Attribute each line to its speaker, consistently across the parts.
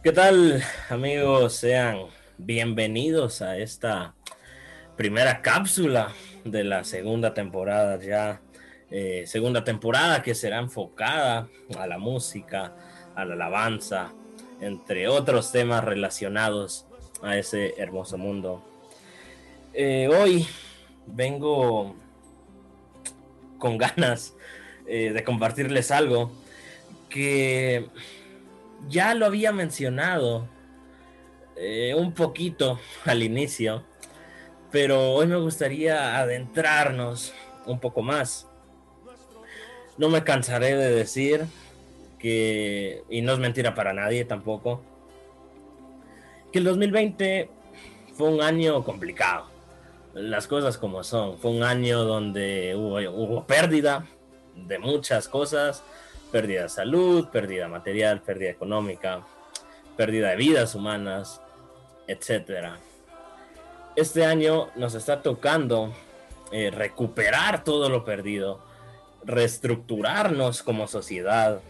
Speaker 1: ¿Qué tal amigos? Sean bienvenidos a esta primera cápsula de la segunda temporada ya. Eh, segunda temporada que será enfocada a la música, a la alabanza, entre otros temas relacionados a ese hermoso mundo. Eh, hoy vengo con ganas eh, de compartirles algo que ya lo había mencionado eh, un poquito al inicio, pero hoy me gustaría adentrarnos un poco más. No me cansaré de decir que, y no es mentira para nadie tampoco, que el 2020 fue un año complicado. Las cosas como son. Fue un año donde hubo, hubo pérdida de muchas cosas, pérdida de salud, pérdida material, pérdida económica, pérdida de vidas humanas, etc. Este año nos está tocando eh, recuperar todo lo perdido, reestructurarnos como sociedad,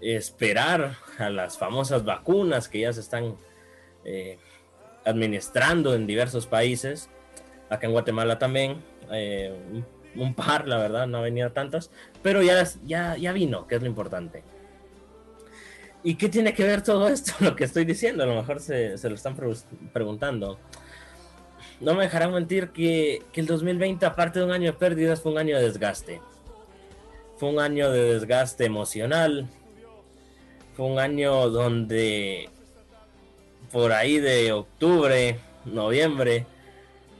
Speaker 1: esperar a las famosas vacunas que ya se están eh, administrando en diversos países, acá en Guatemala también, eh, par, la verdad, no ha venido tantas, pero ya, ya, ya vino, que es lo importante. ¿Y qué tiene que ver todo esto? Lo que estoy diciendo, a lo mejor se, se lo están preguntando. No me dejarán mentir que, que, el 2020, aparte de un año de pérdidas, fue un año de desgaste. Fue un año de desgaste emocional. Fue un año donde por ahí de octubre, noviembre,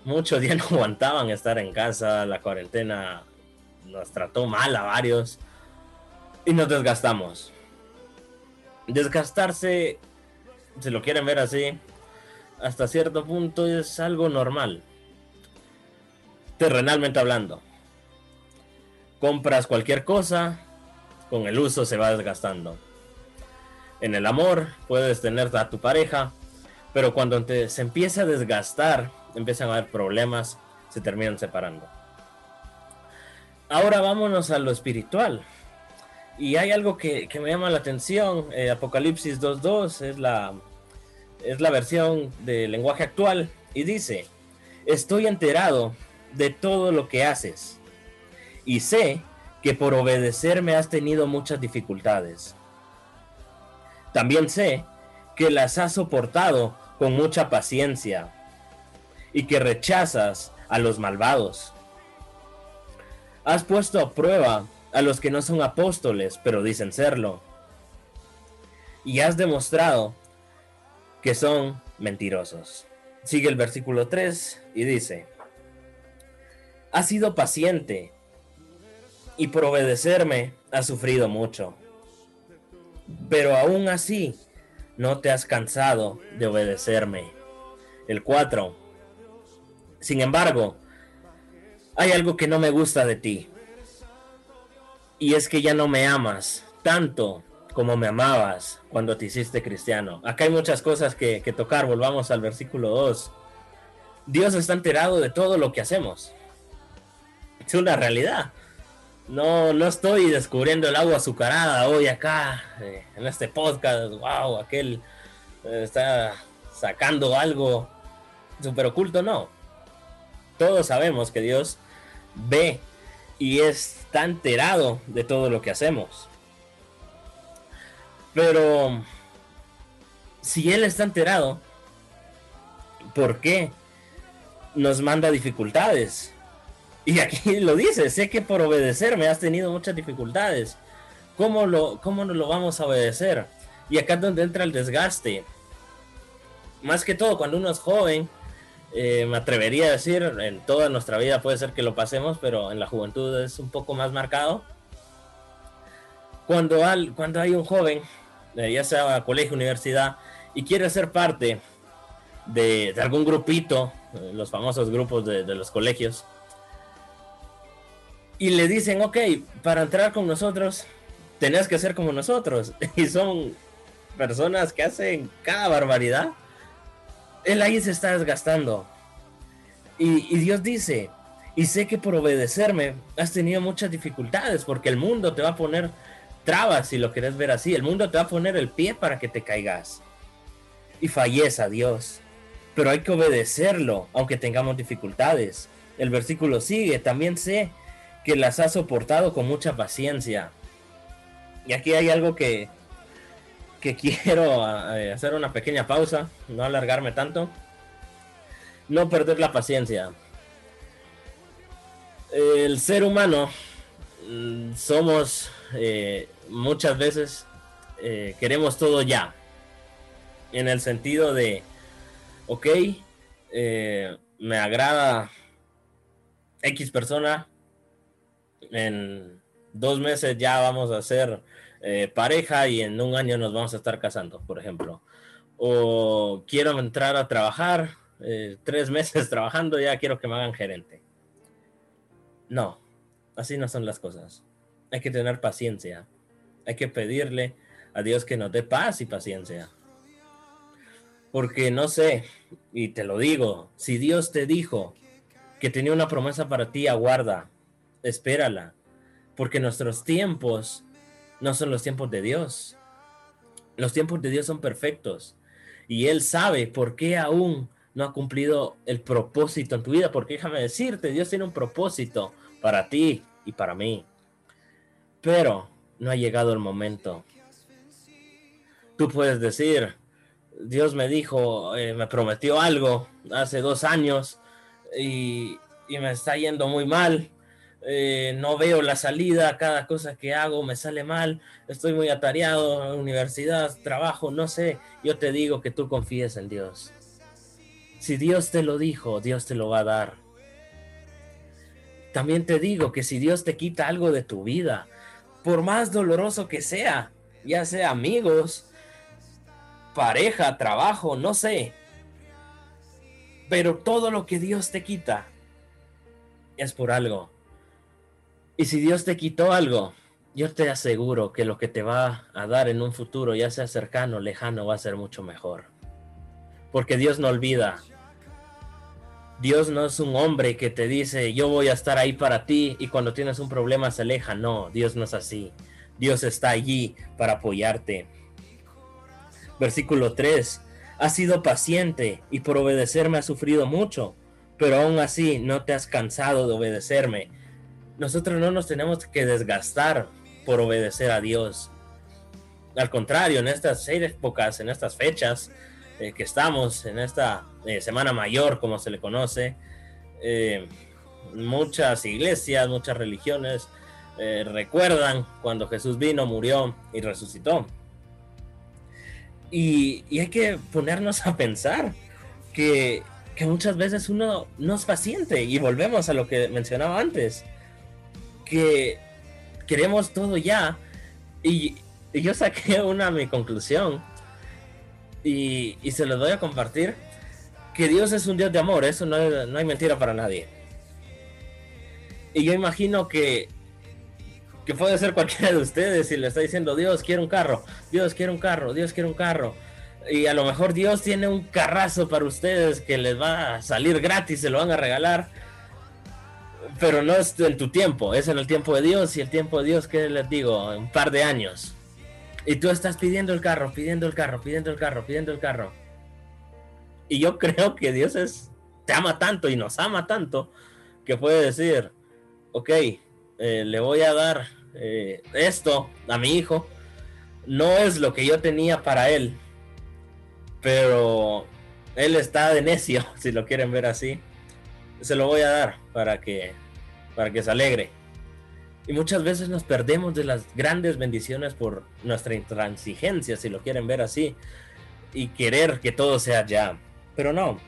Speaker 1: muchos ya no aguantaban estar en casa, la cuarentena nos trató mal a varios y nos desgastamos. Desgastarse, si lo quieren ver así, hasta cierto punto es algo normal, terrenalmente hablando. Compras cualquier cosa, con el uso se va desgastando. En el amor puedes tener a tu pareja, pero cuando te, se empieza a desgastar empiezan a haber problemas, se terminan separando. Ahora vámonos a lo espiritual. Y hay algo que, me llama la atención. Eh, Apocalipsis 2.2 es la, es la versión del lenguaje actual. Y dice, estoy enterado de todo lo que haces. Y sé que por obedecerme has tenido muchas dificultades. También sé que las has soportado con mucha paciencia y que rechazas a los malvados. Has puesto a prueba a los que no son apóstoles, pero dicen serlo. Y has demostrado que son mentirosos. Sigue el versículo 3 y dice, has sido paciente y por obedecerme has sufrido mucho. Pero aún así no te has cansado de obedecerme. El 4. Sin embargo, hay algo que no me gusta de ti. Y es que ya no me amas tanto como me amabas cuando te hiciste cristiano. Acá hay muchas cosas que, tocar. Volvamos al versículo 2. Dios está enterado de todo lo que hacemos. Es una realidad. No, no estoy descubriendo el agua azucarada hoy acá eh, en este podcast. Wow, aquel eh, está sacando algo super oculto. No, todos sabemos que Dios ve y está enterado de todo lo que hacemos. Pero si Él está enterado, ¿por qué nos manda dificultades? Y aquí lo dice, sé que por obedecerme has tenido muchas dificultades. ¿Cómo, lo, ¿Cómo nos lo vamos a obedecer? Y acá es donde entra el desgaste. Más que todo, cuando uno es joven, eh, me atrevería a decir, en toda nuestra vida puede ser que lo pasemos, pero en la juventud es un poco más marcado. Cuando, al, cuando hay un joven, eh, ya sea colegio, universidad, y quiere ser parte de, algún grupito, eh, los famosos grupos de, de los colegios, y le dicen, ok, para entrar con nosotros, tenés que ser como nosotros. Y son personas que hacen cada barbaridad él ahí se está desgastando. Y, Dios dice, y sé que por obedecerme has tenido muchas dificultades, porque el mundo te va a poner trabas, si lo quieres ver así. El mundo te va a poner el pie para que te caigas. y fallece a Dios. Pero hay que obedecerlo, aunque tengamos dificultades. El versículo sigue, también sé que las ha soportado con mucha paciencia. Y aquí hay algo que, quiero eh, hacer una pequeña pausa, no alargarme tanto. No perder la paciencia. El ser humano mm, somos eh, muchas veces eh, queremos todo ya. En el sentido de, ok, me agrada X persona, en dos meses ya vamos a ser eh, pareja y en un año nos vamos a estar casando, por ejemplo. O quiero entrar a trabajar, eh, tres meses trabajando, ya quiero que me hagan gerente. No, así no son las cosas. Hay que tener paciencia. Hay que pedirle a Dios que nos dé paz y paciencia. Porque no sé, y te lo digo, si Dios te dijo que tenía una promesa para ti, aguarda, espérala, porque nuestros tiempos no son los tiempos de Dios. Los tiempos de Dios son perfectos y Él sabe por qué aún no ha cumplido el propósito en tu vida, porque déjame decirte, Dios tiene un propósito para ti y para mí, pero no ha llegado el momento. Tú puedes decir, Dios me dijo, eh, me prometió algo hace dos años y, y me está yendo muy mal eh, no veo la salida, cada cosa que hago me sale mal, estoy muy atareado, universidad, trabajo, no sé, yo te digo que tú confíes en Dios. Si Dios te lo dijo, Dios te lo va a dar. También te digo que si Dios te quita algo de tu vida, por más doloroso que sea, ya sea amigos, pareja, trabajo, no sé, pero todo lo que Dios te quita es por algo y si Dios te quitó algo, yo te aseguro que lo que te va a dar en un futuro, ya sea cercano o lejano, va a ser mucho mejor. Porque Dios no olvida. Dios no es un hombre que te dice, yo voy a estar ahí para ti y cuando tienes un problema se aleja. No, Dios no es así. Dios está allí para apoyarte. Versículo 3. Has sido paciente y por obedecerme has sufrido mucho, pero aún así no te has cansado de obedecerme nosotros no nos tenemos que desgastar por obedecer a Dios. Al contrario, en estas seis épocas, en estas fechas eh, que estamos, en esta eh, Semana Mayor, como se le conoce, eh, muchas iglesias, muchas religiones recuerdan cuando Jesús vino, murió y resucitó. Y, hay que ponernos a pensar que, que muchas veces uno no es paciente y volvemos a lo que mencionaba antes que queremos todo ya. Y, yo saqué una mi conclusión y, se lo doy a compartir. Que Dios es un Dios de amor, eso no, no hay mentira para nadie. Y yo imagino que, que puede ser cualquiera de ustedes y le está diciendo, Dios quiere un carro, Dios quiere un carro, Dios quiere un carro. Y a lo mejor Dios tiene un carrazo para ustedes que les va a salir gratis, se lo van a regalar pero no es en tu tiempo, es en el tiempo de Dios y el tiempo de Dios, ¿qué les digo? Un par de años. Y tú estás pidiendo el carro, pidiendo el carro, pidiendo el carro, pidiendo el carro. Y yo creo que Dios es, te ama tanto y nos ama tanto que puede decir, ok, eh, le voy a dar eh, esto a mi hijo. No es lo que yo tenía para él, pero él está de necio, si lo quieren ver así. Se lo voy a dar para que para que se alegre. Y muchas veces nos perdemos de las grandes bendiciones por nuestra intransigencia, si lo quieren ver así, y querer que todo sea ya. Pero no,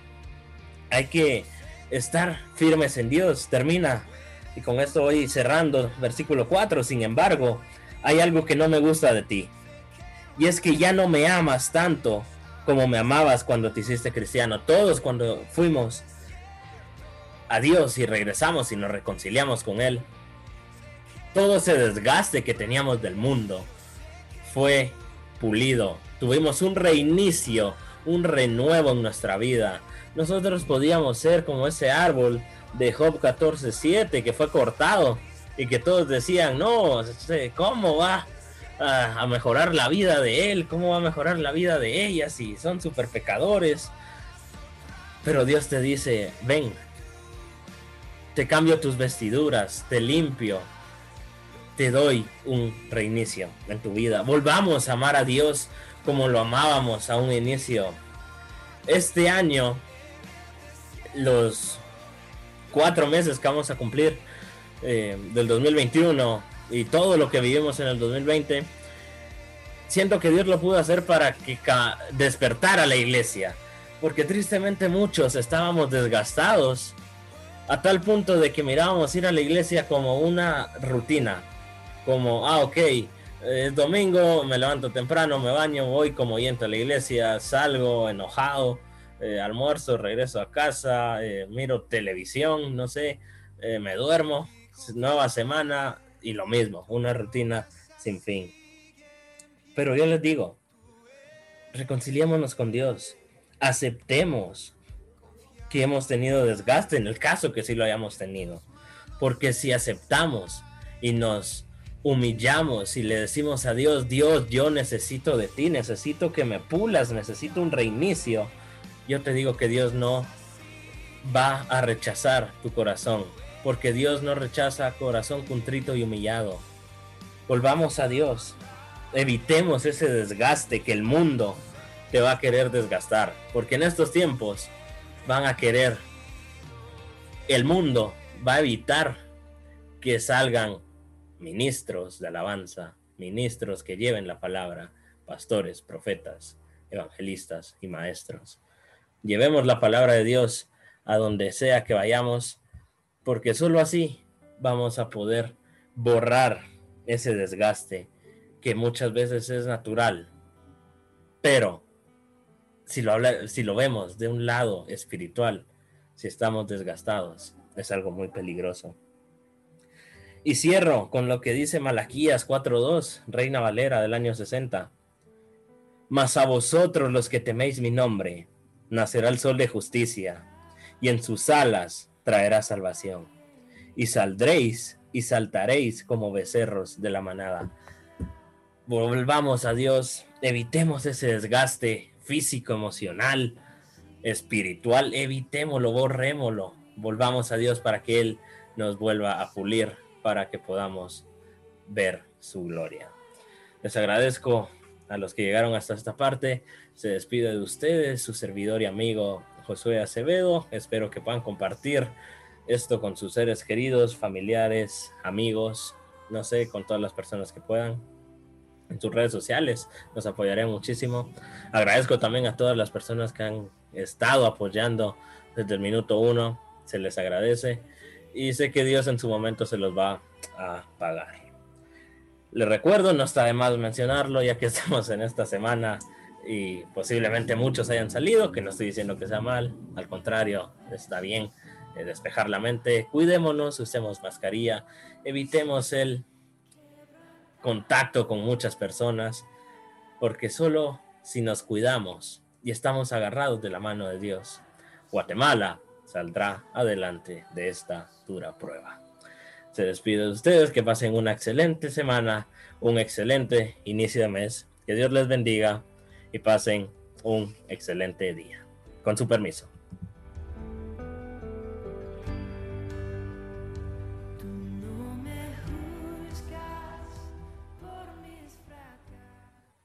Speaker 1: hay que estar firmes en Dios. Termina, y con esto voy cerrando, versículo 4, sin embargo, hay algo que no me gusta de ti. Y es que ya no me amas tanto como me amabas cuando te hiciste cristiano. Todos cuando fuimos a Dios y regresamos y nos reconciliamos con Él, todo ese desgaste que teníamos del mundo fue pulido. Tuvimos un reinicio, un renuevo en nuestra vida. Nosotros podíamos ser como ese árbol de Job 14.7 que fue cortado y que todos decían, no, ¿cómo va a, mejorar la vida de él? ¿Cómo va a mejorar la vida de ella si son super pecadores? Pero Dios te dice, ven, te cambio tus vestiduras, te limpio, te doy un reinicio en tu vida. Volvamos a amar a Dios como lo amábamos a un inicio. Este año, los cuatro meses que vamos a cumplir eh, del 2021 y todo lo que vivimos en el 2020, siento que Dios lo pudo hacer para que despertara la iglesia. Porque tristemente muchos estábamos desgastados a tal punto de que mirábamos ir a la iglesia como una rutina. Como, ah, ok, es domingo, me levanto temprano, me baño, voy como yendo a la iglesia, salgo enojado, eh, almuerzo, regreso a casa, eh, miro televisión, no sé, eh, me duermo, nueva semana y lo mismo, una rutina sin fin. Pero yo les digo, reconciliémonos con Dios, aceptemos que hemos tenido desgaste en el caso que sí lo hayamos tenido, porque si aceptamos y nos humillamos y le decimos a Dios, Dios, yo necesito de ti, necesito que me pulas, necesito un reinicio, yo te digo que Dios no va a rechazar tu corazón, porque Dios no rechaza corazón contrito y humillado. Volvamos a Dios, evitemos ese desgaste que el mundo te va a querer desgastar, porque en estos tiempos van a querer, el mundo va a evitar que salgan ministros de alabanza, ministros que lleven la palabra, pastores, profetas, evangelistas y maestros. Llevemos la palabra de Dios a donde sea que vayamos, porque sólo así vamos a poder borrar ese desgaste que muchas veces es natural. Pero si lo, si lo vemos de un lado espiritual, si estamos desgastados, es algo muy peligroso. Y cierro con lo que dice Malaquías 4.2, Reina Valera del año 60. Mas a vosotros los que teméis mi nombre, nacerá el sol de justicia, y en sus alas traerá salvación. Y saldréis y saltaréis como becerros de la manada. Volvamos a Dios, evitemos ese desgaste físico, emocional, espiritual, evitémoslo, borrémoslo. Volvamos a Dios para que Él nos vuelva a pulir para que podamos ver su gloria. Les agradezco a los que llegaron hasta esta parte. Se despide de ustedes, su servidor y amigo Josué Acevedo. Espero que puedan compartir esto con sus seres queridos, familiares, amigos, no sé, con todas las personas que puedan. En sus redes sociales nos apoyaré muchísimo. Agradezco también a todas las personas que han estado apoyando desde el minuto uno. Se les agradece y sé que Dios en su momento se los va a pagar. Les recuerdo, no está de más mencionarlo, ya que estamos en esta semana y posiblemente muchos hayan salido, que no estoy diciendo que sea mal, al contrario, está bien eh, despejar la mente, cuidémonos, usemos mascarilla, evitemos el contacto con muchas personas, porque solo si nos cuidamos y estamos agarrados de la mano de Dios, Guatemala saldrá adelante de esta dura prueba. Se despide de ustedes, que pasen una excelente semana, un excelente inicio de mes, que Dios les bendiga y pasen un excelente día. Con su permiso.